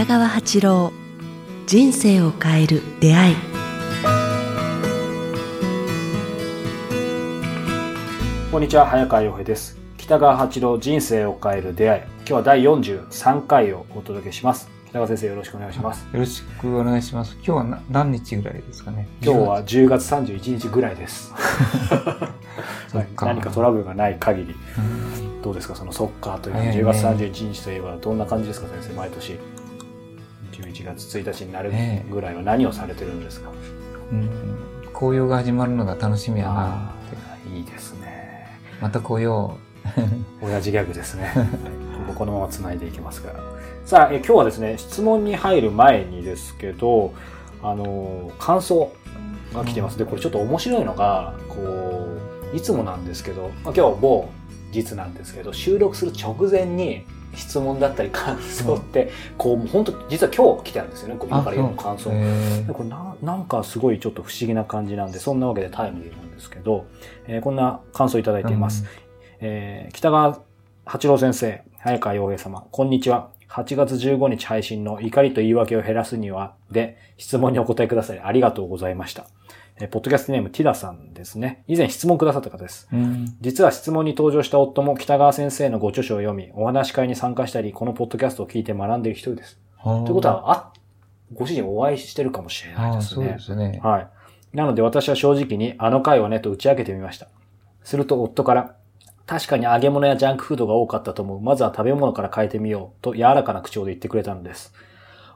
北川八郎人生を変える出会い。こんにちは早川洋平です。北川八郎人生を変える出会い。今日は第43回をお届けします。北川先生よろしくお願いします。よろしくお願いします。今日はな何日ぐらいですかね？今日は10月31日ぐらいです、何かトラブルがない限り。うんどうですかそのソッカーという早いね。10月31日といえばどんな感じですか先生毎年？11月1日になるねぐらいは何をされてるんですか、うん紅葉が始まるのが楽しみやなあって。あいいですねまた紅葉。親父ギャグですね。はいこのまま繋いでいきますから。さあ、え今日はですね、質問に入る前にですけど、あの、感想が来てます。で、これちょっと面白いのが、こう、いつもなんですけど、まあ、今日某実なんですけど、収録する直前に質問だったり感想って、こう、本当実は今日来てるんですよね、今から言うの感想。これななんかすごいちょっと不思議な感じなんで、そんなわけでタイムリーなんですけど、えーこんな感想いただいています。えー北川八郎先生、早川洋平様、こんにちは。8月15日配信の怒りと言い訳を減らすには、で、質問にお答えくださりありがとうございました。えーポッドキャストネームティダさんですね。以前質問くださった方です。うん。実は質問に登場した夫も北川先生のご著書を読み、お話し会に参加したり、このポッドキャストを聞いて学んでいる一人です。ということは、あ、ご主人お会いしてるかもしれないですねそうで。すね。はい。なので私は正直に、あの回はね、と打ち明けてみました。すると夫から、確かに揚げ物やジャンクフードが多かったと思う。まずは食べ物から変えてみよう。と柔らかな口調で言ってくれたのです。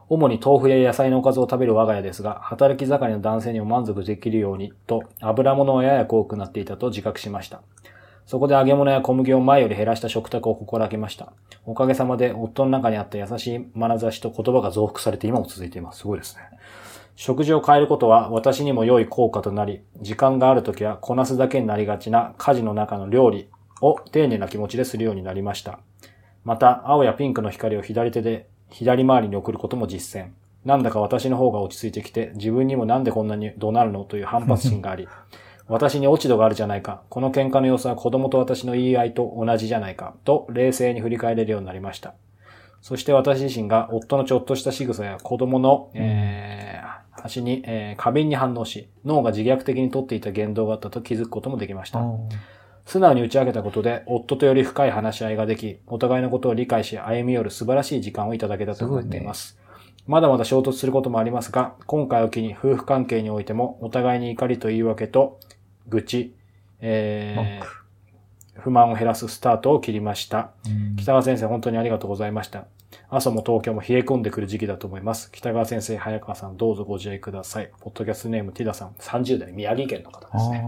主に豆腐や野菜のおかずを食べる我が家ですが、働き盛りの男性にも満足できるように、と油物はやや多くなっていたと自覚しました。そこで揚げ物や小麦を前より減らした食卓を心がけました。おかげさまで夫の中にあった優しい眼差しと言葉が増幅されて今も続いています。すごいですね。食事を変えることは私にも良い効果となり、時間があるときはこなすだけになりがちな家事の中の料理を丁寧な気持ちでするようになりました。また、青やピンクの光を左手で左回りに送ることも実践。なんだか私の方が落ち着いてきて、自分にもなんでこんなに怒鳴るのという反発心があり、私に落ち度があるじゃないか。この喧嘩の様子は子供と私の言い合いと同じじゃないか。と冷静に振り返れるようになりました。そして私自身が夫のちょっとした仕草や子供の、えー、端に、えー過敏に反応し、脳が自虐的にとっていた言動があったと気づくこともできました。うん素直に打ち明けたことで、夫とより深い話し合いができ、お互いのことを理解し歩み寄る素晴らしい時間をいただけたと思っています。まだまだ衝突することもありますが、今回を機に夫婦関係においても、お互いに怒りと言い訳と、愚痴、えー、不満を減らすスタートを切りました。うん北川先生、本当にありがとうございました。朝も東京も冷え込んでくる時期だと思います。北川先生、早川さん、どうぞご自愛ください。ポッドキャストネーム、ティダさん、30代、宮城県の方ですね。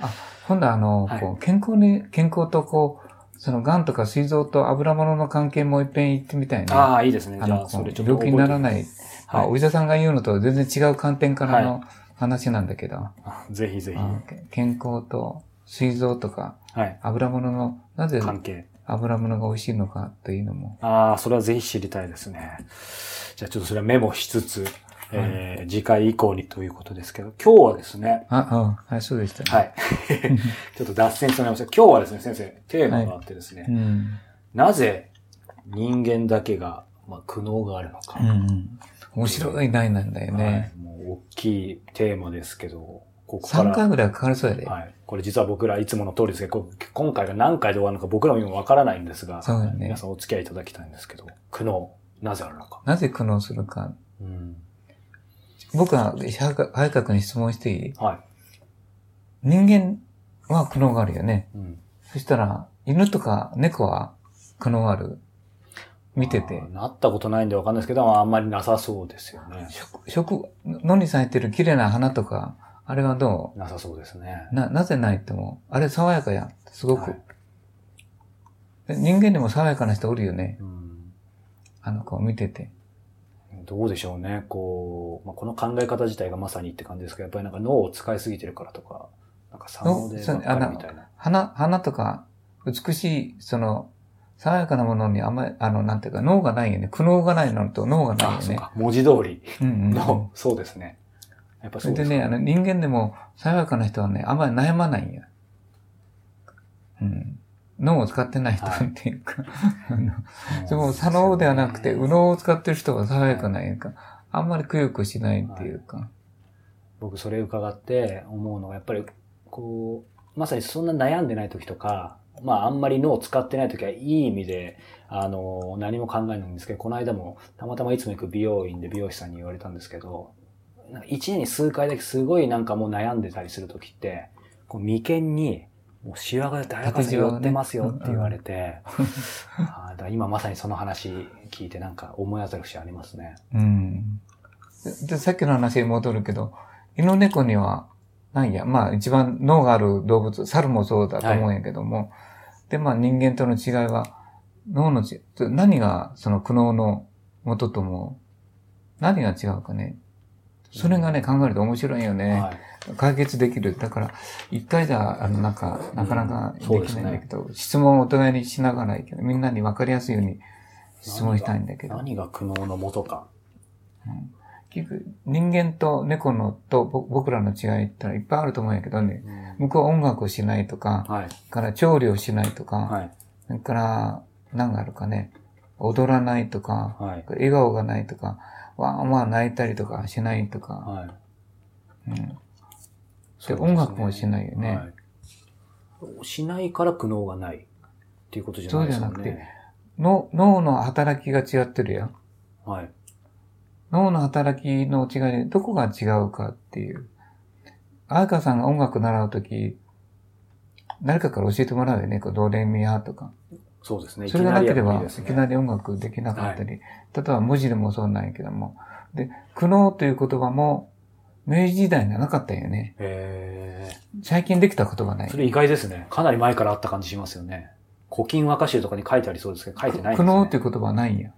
あ今度はあの、はいこう健康に、健康とこう、その癌とか膵臓と油物の関係もう一遍言ってみたいね。ああ、いいですね。あの、じゃあ、こそうれちょっと病気にならない。はいあお医者さんが言うのと全然違う観点からの話なんだけど、あぜひぜひ。健康と膵臓とかはい。油物の、なぜ関係。油物が美味しいのかというのも。ああ、それはぜひ知りたいですね。じゃあちょっとそれはメモしつつ、えー次回以降にということですけど、今日はですね、あ、うん、はい、そうでしたね。はい。ちょっと脱線してもらいました。今日はですね、先生、テーマがあってですね、うん。なぜ人間だけが、まあ、苦悩があるのか。うんうん。面白い題なんだよはね。い、もう大きいテーマですけど、ここから。3回ぐらいかかりそうやで。はい。これ実は僕らいつもの通りですけど、こ今回が何回で終わるのか僕らも今わからないんですが、そうだね皆さんお付き合いいただきたいんですけど、苦悩、なぜあるのか。なぜ苦悩するか。うん。僕は、早川君に質問していい？はい。人間は苦悩があるよね。うん。そしたら、犬とか猫は苦悩ある？見てて。なったことないんでわかんないですけど、あんまりなさそうですよね。食、食、野に咲いてる綺麗な花とか、あれはどなさそうですねう。な、なぜないっても、あれ爽やかやん。すごく。はいで人間でも爽やかな人おるよね。うん。あの子見てて。どうでしょうね。こう、まあ、この考え方自体がまさにって感じですけど、やっぱりなんか脳を使いすぎてるからとか、なんか左脳でばっかりみたいな。花、花とか、美しい、その、爽やかなものにあんまり、あの、なんていうか、脳がないよね。苦悩がないのと脳がないあ、よね。そうか。文字通りうんうんうんの、そうですね。やっぱそうですそれでね、あの、人間でも、爽やかな人はね、あんまり悩まないんや。うん。脳を使ってない人っていうか、あのでも、左脳ではなくて、右脳を使ってる人は爽やかなんやんか。あんまりくよくしないっていうか。僕それ伺って思うのが、やっぱり、こう、まさにそんな悩んでない時とか、まああんまり脳を使ってない時はいい意味で、あの、何も考えないんですけど、この間もたまたまいつも行く美容院で美容師さんに言われたんですけど、一年に数回だけすごいなんかもう悩んでたりする時って、こう眉間に、もうシワがだいぶ寄ってますよって言われて、あーだから今まさにその話聞いてなんか思い当たる節ありますね。うん。で、でさっきの話に戻るけど、犬猫には、なんや、まあ一番脳がある動物、猿もそうだと思うんやけども、で、まあ人間との違いは、脳のち、何がその苦悩の元とも、何が違うかね。それがね、考えると面白いよね。はい。解決できる。だから、一回じゃ、あの、なんか、なかなかできないんだけど、質問をお互いにしながらいけど、みんなに分かりやすいように質問したいんだけど。何が苦悩の元か。結局、人間と猫のとぼ僕らの違いってのはいっぱいあると思うんやけどね、向こうは音楽をしないとか、はい。から調理をしないとか、はい。それから、何があるかね、踊らないとか、はい。笑顔がないとか、わーわー泣いたりとかしないとか、はい。うん、ですね音楽もしないよねはい。しないから苦悩がないっていうことじゃないですよね。そうじゃなくの脳の働きが違ってるやん。はい。脳の働きの違いでどこが違うかっていう。彩香さんが音楽習うとき、誰かから教えてもらうよね。こうドレミアとか。そうですね。それがなければ、いきなり音楽できなかったり。例えば文字でもそうなんやけども。で、苦悩という言葉も、明治時代にはなかったんよね。へ最近できた言葉ないー。そ。れ意外ですね。かなり前からあった感じしますよね。古今和歌集とかに書いてありそうですけど、書いてないん苦ですね。悩という言葉はないんや。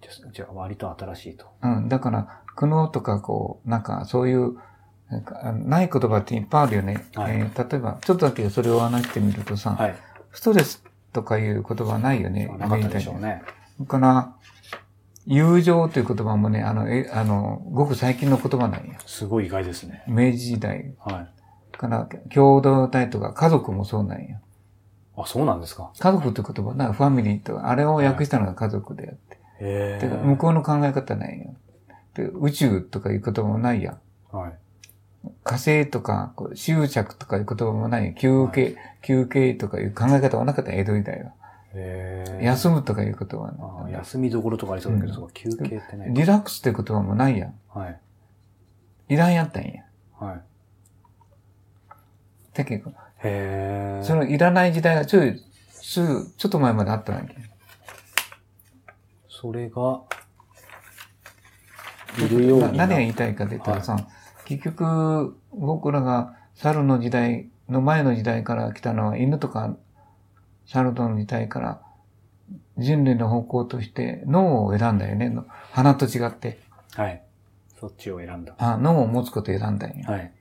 じゃあじゃあ割と新しいと。うん。だから、苦悩とか、こう、なんか、そういう、なんかない言葉っていっぱいあるよね。はいえー例えば、ちょっとだけそれを話してみるとさ、はい。ストレスとかいう言葉はないよね。なかったでしょうね。から、友情という言葉もね、あの、え、あの、ごく最近の言葉なんや。すごい意外ですね。明治時代はい。から、共同体とか家族もそうなんや。あ、そうなんですか。家族って言葉な、ファミリーとか、あれを訳したのが家族であって。へてか向こうの考え方なんや。で宇宙とかいう言葉もないやん。はい。火星とか、執着とかいう言葉もない。休憩、休憩とかいう考え方はなかった、江戸時代は。休むとかいう言葉は休みどころとかありそうだけど、うんそうか休憩ってね。リラックスって言葉もないやん。はい。いらんやったんや。はい。だけど、へーそのいらない時代がちょい、すぐ、ちょっと前まであったわけ。それが、いるようになな何が言いたいかって言ったらさ、結局、僕らが猿の時代の前の時代から来たのは犬とか猿との時代から人類の方向として脳を選んだよね。の花と違って。はい。そっちを選んだ。あ脳を持つことを選んだんよ。はい。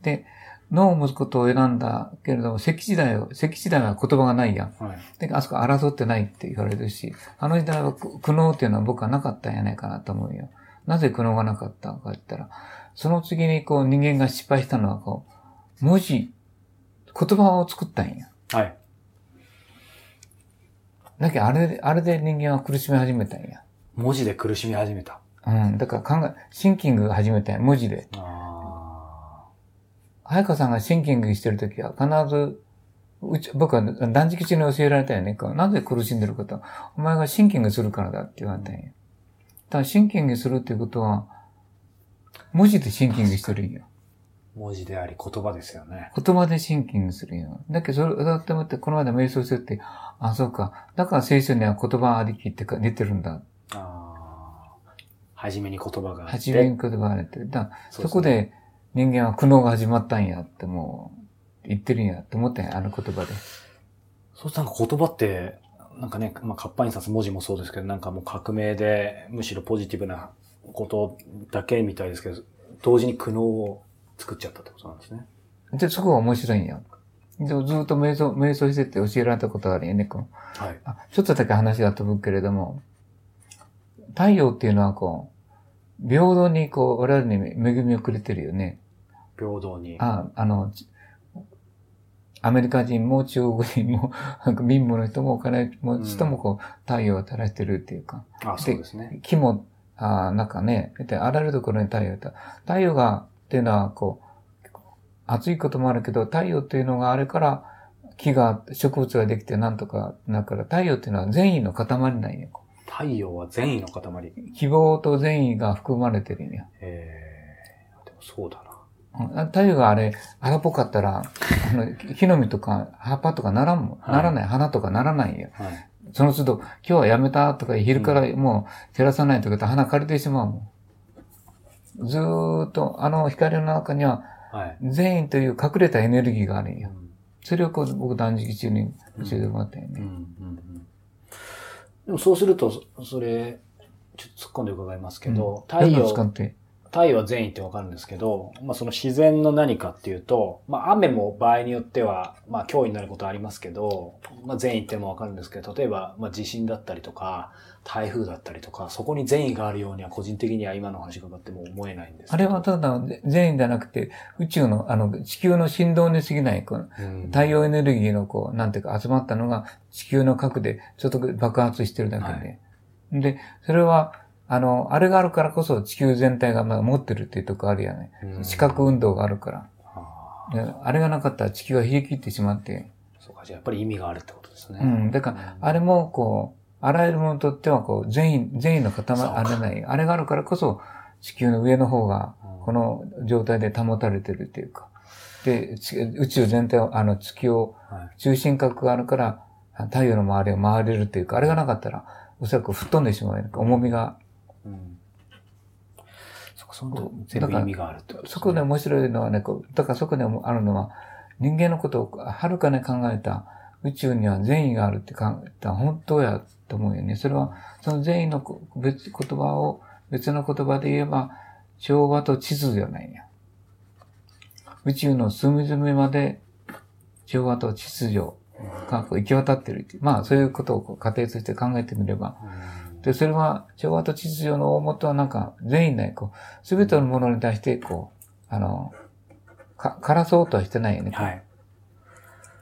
で、脳を持つことを選んだけれども、石器時代は、石器時代は言葉がないやん。はい。で、あそこ争ってないって言われるし、あの時代は苦苦悩っていうのは僕はなかったんやないかなと思うよ。なぜ苦悩がなかったかって言ったら、その次にこう人間が失敗したのはこう、文字、言葉を作ったんや。はい。だけどあれで、あれで人間は苦しみ始めたんや。文字で苦しみ始めた。うん。だから考え、シンキングが始めたんや。文字で。あ早川さんがシンキングしてるときは必ず、うち、僕は断食中に教えられたよね。なぜ苦しんでるかと？お前がシンキングするからだって言われたんや。だからシンキングするっていうことは、文字でシンキングしてるんよ。ー文字であり言葉ですよね。言葉でシンキングするんよ。だけど、それだって思って、この間瞑想してって、あ、そうか。だから聖書には言葉ありきってか出てるんだ。ああ。初めに言葉があって。初めに言葉があって。だそねそこで人間は苦悩が始まったんやってもう、言ってるんやって思ったんや、あの言葉で。そうなんか言葉って、なんかね、まあ、活版印刷文字もそうですけど、なんかもう革命で、むしろポジティブなことだけみたいですけど、同時に苦悩を作っちゃったってことなんですね。で、そこが面白いんや。でずっと瞑想、瞑想してって教えられたことがあるよね。こうはい。あちょっとだけ話が飛ぶけれども、太陽っていうのはこう、平等にこう、我々に恵みをくれてるよね。平等に。あ、あの、ちアメリカ人も中国人も、なんか民部の人もお金持ち人もこう、太陽を照らしてるっていうか。あ、そうですね。木も、あなんかね、であらゆるところに太陽が太陽が、っていうのは、こう、暑いこともあるけど、太陽っていうのがあれから、木が、植物ができてなんとか、だから太陽っていうのは善意の塊なんよ。太陽は善意の塊。希望と善意が含まれてるんや。ええでもそうだな。うん太陽があれ、荒っぽかったら、あの、木の実とか葉っぱとかならんもならない。花とかならないんよ。はい。その都度、今日はやめたとか、昼からもう照らさないとか、花枯れてしまうもん。ずーっと、あの光の中には、はい。善意という隠れたエネルギーがあるんよ。うん。それをこう、僕断食中に教えてもらったよね。うん。うん。うん。でもそうすると、そそれ、ちょっと突っ込ん。で伺いますけど、太陽、使って。太陽は善意ってわかるんですけど、まあその自然の何かっていうと、まあ雨も場合によっては、まあ脅威になることはありますけど、まあ善意ってもわかるんですけど、例えば、まあ地震だったりとか、台風だったりとか、そこに善意があるようには個人的には今の話がっても思えないんですあれはただ善意じゃなくて、宇宙の、あの、地球の振動に過ぎない、このうん。太陽エネルギーのこう、なんていうか集まったのが地球の核でちょっと爆発してるだけで。で、それは、あの、あれがあるからこそ地球全体がまあ持ってるっていうとこあるよね。うん視覚運動があるから。あれがなかったら地球は冷え切ってしまって。ーそうか、じゃあやっぱり意味があるってことですね。うん。だから、あれもこう、あらゆるものにとってはこう、善意、善意の塊、あれない。あれがあるからこそ地球の上の方がうんこの状態で保たれてるっていうか。で、ち宇宙全体を、あの月を、はい中心核があるから、太陽の周りを回れるっていうか、あれがなかったら、おそらく吹っ飛んでしまう。重みが。うんそこ、その全部意味があるってことですね。そこで面白いのはね、だからそこでもあるのは、人間のことをはるかに考えた宇宙には善意があるって考えた本当やと思うよね。それは、その善意のこ別言葉を、別の言葉で言えば、調和と秩序なんや。宇宙の隅々まで調和と秩序が行き渡ってるっていう。まあ、そういうことを仮定として考えてみれば、うんで、それは、調和と秩序の大元はなんか、善意ない、こう、すべてのものに対して、こう、あの、か、からそうとはしてないよね。はい。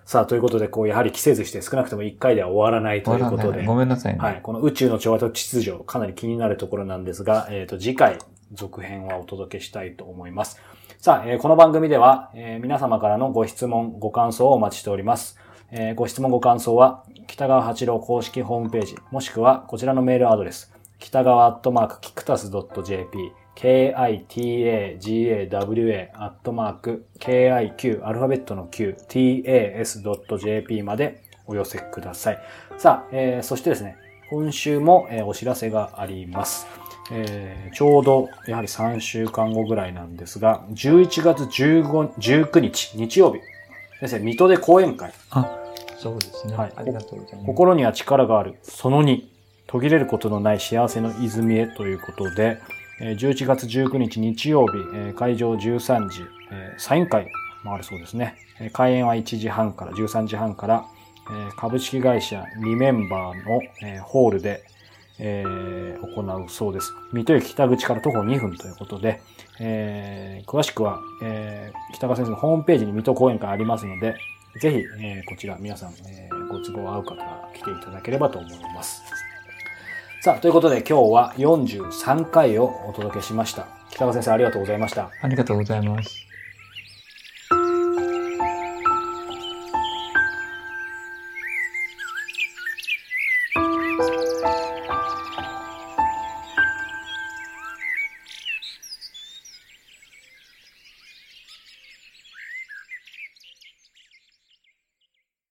さあ、ということで、こう、やはり季節して少なくとも1回では終わらないということで、ごめんなさいね。はい。この宇宙の調和と秩序、かなり気になるところなんですが、えっ、と、次回、続編はお届けしたいと思います。さあ、えーこの番組では、えー皆様からのご質問、ご感想をお待ちしております。えーご質問、ご感想は、北川八郎公式ホームページ、もしくはこちらのメールアドレス、北川アットマークキクタス .jp、kitagawa アットマーク kiq アルファベットの q tas.jp までお寄せください。さあ、えーそしてですね、今週も、えーお知らせがあります。えーちょうど、やはり3週間後ぐらいなんですが、11月15 19日、日曜日、先生、水戸で講演会、あ、そうですね。はいありがとうございます。心には力がある、その2、途切れることのない幸せの泉へということで、えー11月19日日曜日、えー会場13時、えーサイン会もあるそうですね。えー開演は1時半から、13時半から、えー株式会社2メンバーの、えーホールで、えー行うそうです。水戸駅北口から徒歩2分ということで、えー詳しくは、えー北川先生のホームページに水戸講演会ありますので、ぜひ、えーこちら皆さん、えーご都合合う方は来ていただければと思います。さあ、ということで今日は43回をお届けしました。北川先生ありがとうございました。ありがとうございます。